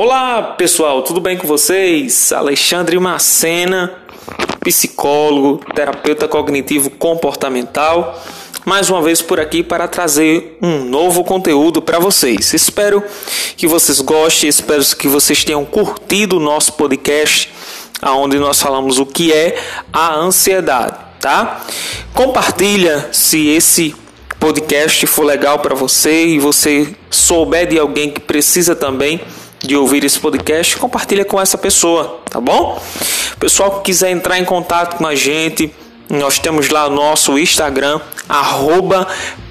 Olá pessoal, tudo bem com vocês? Alexandre Macena, psicólogo, terapeuta cognitivo comportamental, mais uma vez por aqui para trazer um novo conteúdo para vocês. Espero que vocês gostem, espero que vocês tenham curtido o nosso podcast, onde nós falamos o que é a ansiedade, tá? Compartilha se esse podcast for legal para você e você souber de alguém que precisa também de ouvir esse podcast, compartilha com essa pessoa, tá bom? Pessoal que quiser entrar em contato com a gente, nós temos lá o nosso Instagram, arroba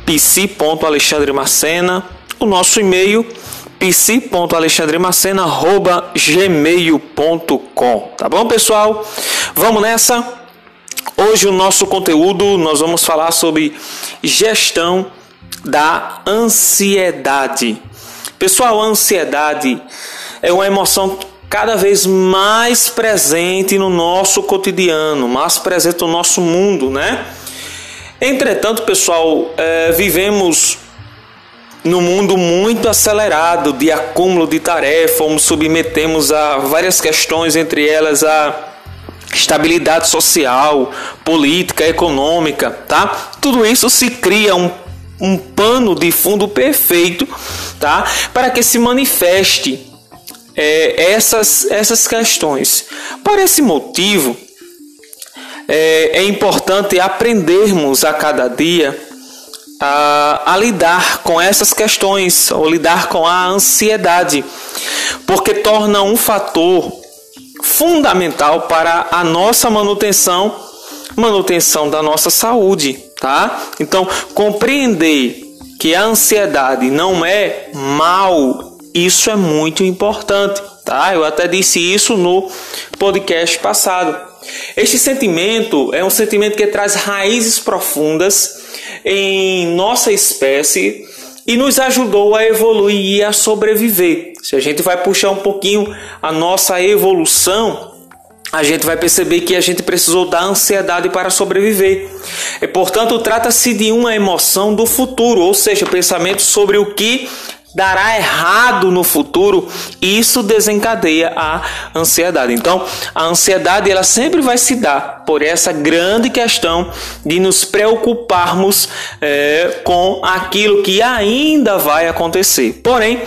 psi.alexandremacena, o nosso e-mail psi.alexandremacena.gmail.com Tá bom, pessoal? Vamos nessa? Hoje o nosso conteúdo nós vamos falar sobre gestão da ansiedade. Pessoal, a ansiedade é uma emoção cada vez mais presente no nosso cotidiano, mais presente no nosso mundo, né? Entretanto, pessoal, é, vivemos num mundo muito acelerado de acúmulo de tarefas, nos submetemos a várias questões, entre elas a estabilidade social, política, econômica, tá? Tudo isso se cria um um pano de fundo perfeito, tá? Para que se manifeste é, essas, essas questões. Por esse motivo, é, é importante aprendermos a cada dia a, a, lidar com essas questões, ou lidar com a ansiedade, porque torna um fator fundamental para a nossa manutenção, manutenção da nossa saúde tá? Então, compreender que a ansiedade não é mal, isso é muito importante, tá? Eu até disse isso no podcast passado. Este sentimento é um sentimento que traz raízes profundas em nossa espécie e nos ajudou a evoluir e a sobreviver. Se a gente vai puxar um pouquinho a nossa evolução, a gente vai perceber que a gente precisou da ansiedade para sobreviver. E, portanto, trata-se de uma emoção do futuro, ou seja, pensamento sobre o que dará errado no futuro, isso desencadeia a ansiedade. Então, a ansiedade ela sempre vai se dar por essa grande questão de nos preocuparmos é, com aquilo que ainda vai acontecer. Porém,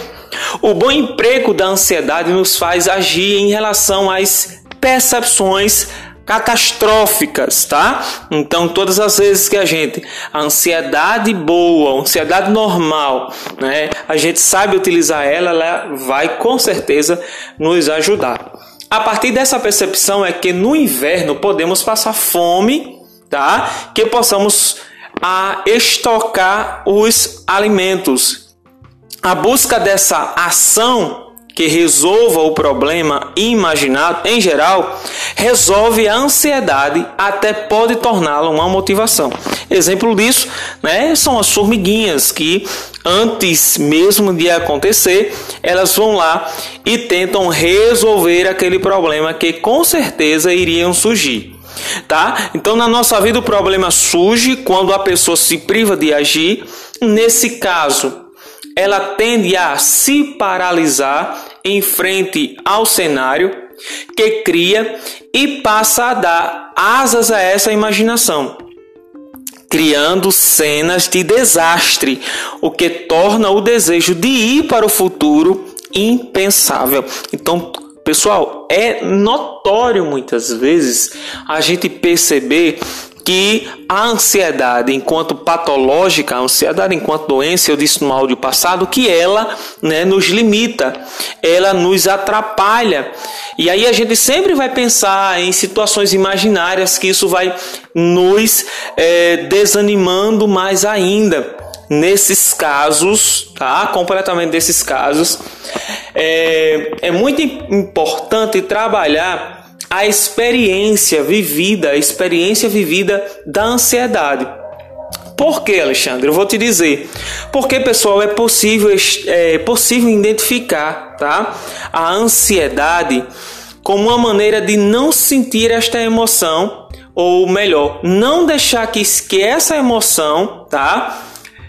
o bom emprego da ansiedade nos faz agir em relação às percepções catastróficas, tá? Então, todas as vezes que a gente, a ansiedade boa, a ansiedade normal, né, a gente sabe utilizar ela, ela vai com certeza nos ajudar. A partir dessa percepção é que no inverno podemos passar fome, tá? Que possamos a estocar os alimentos. A busca dessa ação que resolva o problema imaginado, em geral, resolve a ansiedade, até pode torná-la uma motivação. Exemplo disso né, são as formiguinhas que, antes mesmo de acontecer, elas vão lá e tentam resolver aquele problema que com certeza iriam surgir. Tá? Então, na nossa vida, o problema surge quando a pessoa se priva de agir. Nesse caso, ela tende a se paralisar em frente ao cenário que cria e passa a dar asas a essa imaginação, criando cenas de desastre, o que torna o desejo de ir para o futuro impensável. Então, pessoal, é notório muitas vezes a gente perceber que a ansiedade, enquanto patológica, a ansiedade enquanto doença, eu disse no áudio passado, que ela né, nos limita, ela nos atrapalha. E aí a gente sempre vai pensar em situações imaginárias que isso vai nos é, desanimando mais ainda. Nesses casos, tá? Completamente desses casos, é, é muito importante trabalhar a experiência vivida, a experiência vivida da ansiedade. Por que, Alexandre? Eu vou te dizer. Porque, pessoal, é possível, é possível identificar tá? a ansiedade como uma maneira de não sentir esta emoção, ou melhor, não deixar que, que essa emoção tá?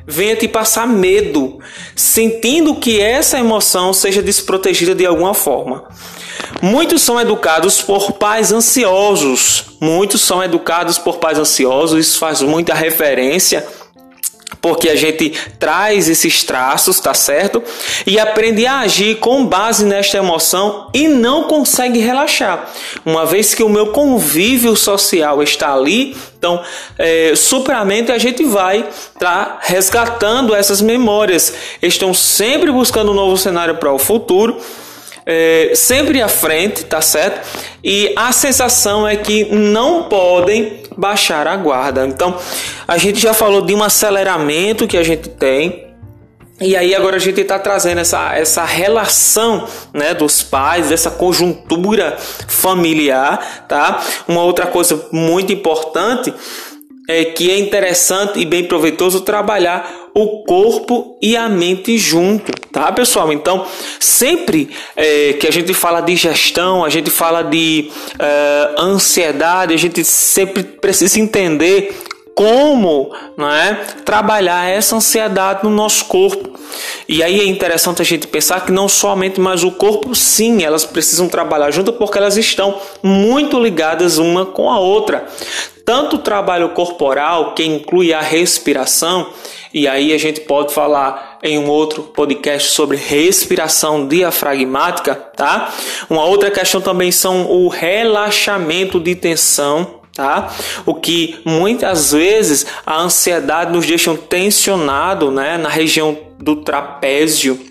venha te passar medo, sentindo que essa emoção seja desprotegida de alguma forma. Muitos são educados por pais ansiosos. Muitos são educados por pais ansiosos. Isso faz muita referência porque a gente traz esses traços, tá certo? E aprende a agir com base nesta emoção e não consegue relaxar. Uma vez que o meu convívio social está ali, então, é, superamente a gente vai tá resgatando essas memórias. Estão sempre buscando um novo cenário para o futuro é, sempre à frente, tá certo? E a sensação é que não podem baixar a guarda. Então, a gente já falou de um aceleramento que a gente tem. E aí agora a gente está trazendo essa, essa relação né, dos pais, dessa conjuntura familiar, tá? Uma outra coisa muito importante é que é interessante e bem proveitoso trabalhar o corpo e a mente junto, tá, pessoal? Então, sempre é, que a gente fala de gestão, a gente fala de é, ansiedade, a gente sempre precisa entender como é trabalhar essa ansiedade no nosso corpo. E aí é interessante a gente pensar que não somente mais o corpo, sim, elas precisam trabalhar junto porque elas estão muito ligadas uma com a outra. Tanto o trabalho corporal, que inclui a respiração, e aí a gente pode falar em um outro podcast sobre respiração diafragmática, tá? Uma outra questão também são o relaxamento de tensão, tá? O que muitas vezes a ansiedade nos deixa tensionado, né, na região do trapézio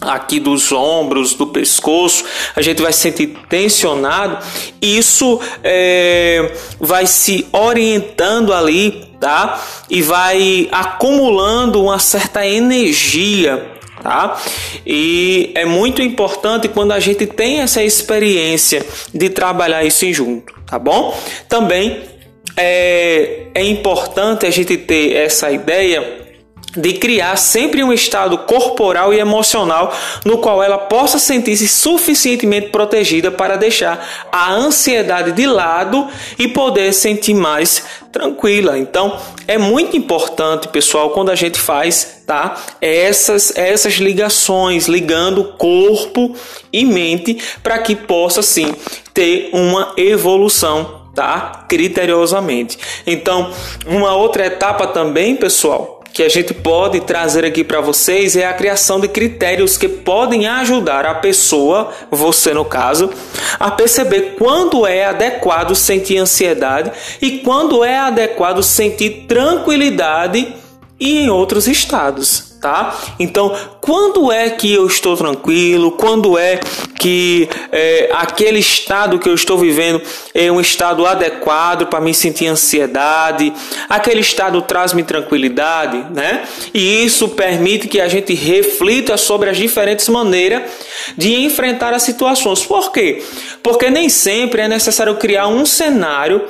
aqui dos ombros, do pescoço, a gente vai se sentir tensionado. Isso é, vai se orientando ali, tá? E vai acumulando uma certa energia. Tá? E é muito importante quando a gente tem essa experiência de trabalhar isso junto, tá bom? Também é, é importante a gente ter essa ideia de criar sempre um estado corporal e emocional no qual ela possa sentir-se suficientemente protegida para deixar a ansiedade de lado e poder sentir mais tranquila. Então, é muito importante, pessoal, quando a gente faz, tá? Essas essas ligações, ligando corpo e mente para que possa sim ter uma evolução, tá? Criteriosamente. Então, uma outra etapa também, pessoal, que a gente pode trazer aqui para vocês é a criação de critérios que podem ajudar a pessoa, você no caso, a perceber quando é adequado sentir ansiedade e quando é adequado sentir tranquilidade e em outros estados tá? Então, quando é que eu estou tranquilo? Quando é que é, aquele estado que eu estou vivendo é um estado adequado para me sentir ansiedade? Aquele estado traz-me tranquilidade, né? E isso permite que a gente reflita sobre as diferentes maneiras de enfrentar as situações. Por quê? Porque nem sempre é necessário criar um cenário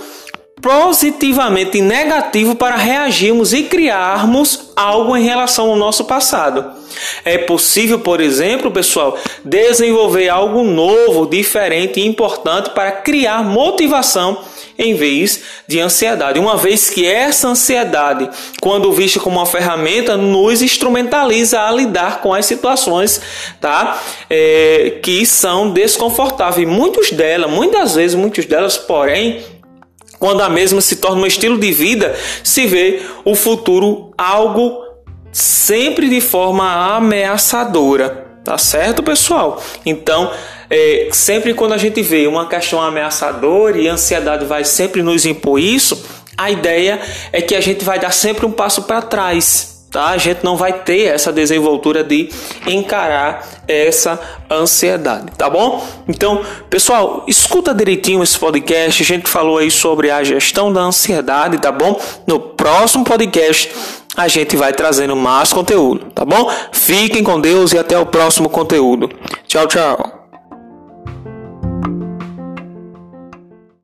positivamente negativo para reagirmos e criarmos algo em relação ao nosso passado. É possível, por exemplo, pessoal, desenvolver algo novo, diferente e importante para criar motivação em vez de ansiedade. Uma vez que essa ansiedade, quando vista como uma ferramenta, nos instrumentaliza a lidar com as situações, tá? É, que são desconfortáveis. Muitos delas, muitas vezes, muitas delas, porém, quando a mesma se torna um estilo de vida, se vê o futuro algo sempre de forma ameaçadora. Tá certo, pessoal? Então, é, sempre quando a gente vê uma questão ameaçadora e a ansiedade vai sempre nos impor isso, a ideia é que a gente vai dar sempre um passo para trás tá? A gente não vai ter essa desenvoltura de encarar essa ansiedade, tá bom? Então, pessoal, escuta direitinho esse podcast. A gente falou aí sobre a gestão da ansiedade, tá bom? No próximo podcast a gente vai trazendo mais conteúdo, tá bom? Fiquem com Deus e até o próximo conteúdo. Tchau, tchau.